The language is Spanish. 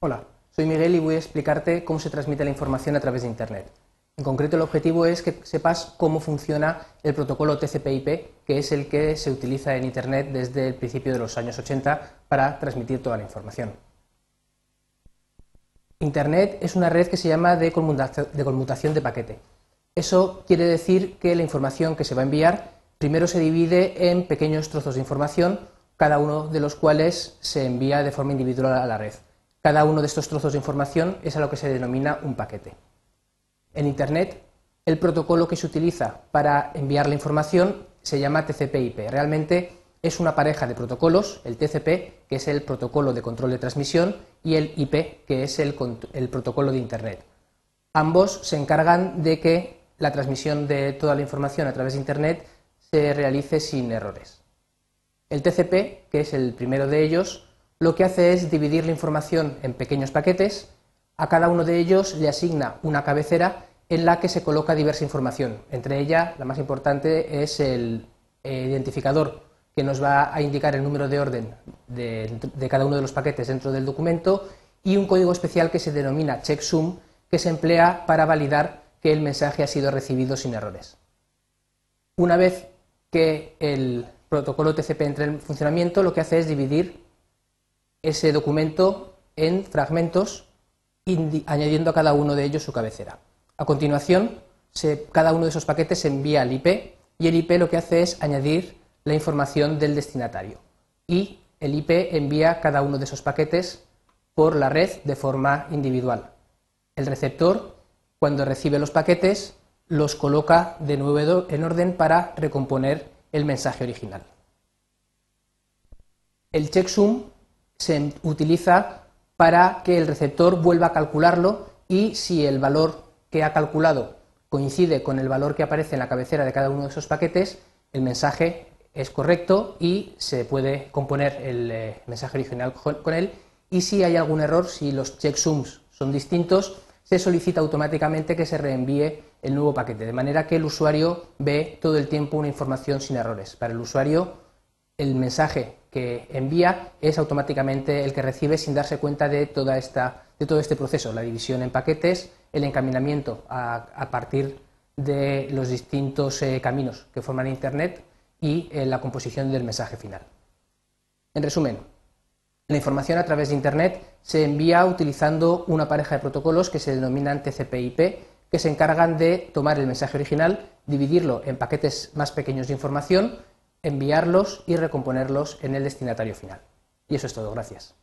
Hola, soy Miguel y voy a explicarte cómo se transmite la información a través de Internet. En concreto, el objetivo es que sepas cómo funciona el protocolo TCP/IP, que es el que se utiliza en Internet desde el principio de los años 80 para transmitir toda la información. Internet es una red que se llama de conmutación de paquete. Eso quiere decir que la información que se va a enviar primero se divide en pequeños trozos de información, cada uno de los cuales se envía de forma individual a la red. Cada uno de estos trozos de información es a lo que se denomina un paquete. En Internet, el protocolo que se utiliza para enviar la información se llama TCP/IP. Realmente es una pareja de protocolos, el TCP, que es el protocolo de control de transmisión, y el IP, que es el, el protocolo de Internet. Ambos se encargan de que la transmisión de toda la información a través de Internet se realice sin errores. El TCP, que es el primero de ellos, lo que hace es dividir la información en pequeños paquetes, a cada uno de ellos le asigna una cabecera en la que se coloca diversa información. Entre ellas, la más importante es el eh, identificador que nos va a indicar el número de orden de, cada uno de los paquetes dentro del documento y un código especial que se denomina checksum que se emplea para validar que el mensaje ha sido recibido sin errores. Una vez que el protocolo TCP entra en funcionamiento, lo que hace es dividir ese documento en fragmentos añadiendo a cada uno de ellos su cabecera. A continuación, cada uno de esos paquetes se envía al IP y el IP lo que hace es añadir la información del destinatario. Y el IP envía cada uno de esos paquetes por la red de forma individual. El receptor, cuando recibe los paquetes, los coloca de nuevo en orden para recomponer el mensaje original. El checksum se utiliza para que el receptor vuelva a calcularlo y si el valor que ha calculado coincide con el valor que aparece en la cabecera de cada uno de esos paquetes, el mensaje es correcto y se puede componer el eh, mensaje original con él. Y si hay algún error, si los checksums son distintos, se solicita automáticamente que se reenvíe el nuevo paquete, de manera que el usuario ve todo el tiempo una información sin errores. Para el usuario, el mensaje que envía es automáticamente el que recibe sin darse cuenta de, toda esta, de todo este proceso, la división en paquetes, el encaminamiento a, partir de los distintos eh, caminos que forman Internet y eh, la composición del mensaje final. En resumen, la información a través de Internet se envía utilizando una pareja de protocolos que se denominan TCP/IP, que se encargan de tomar el mensaje original, dividirlo en paquetes más pequeños de información enviarlos y recomponerlos en el destinatario final. Y eso es todo, gracias.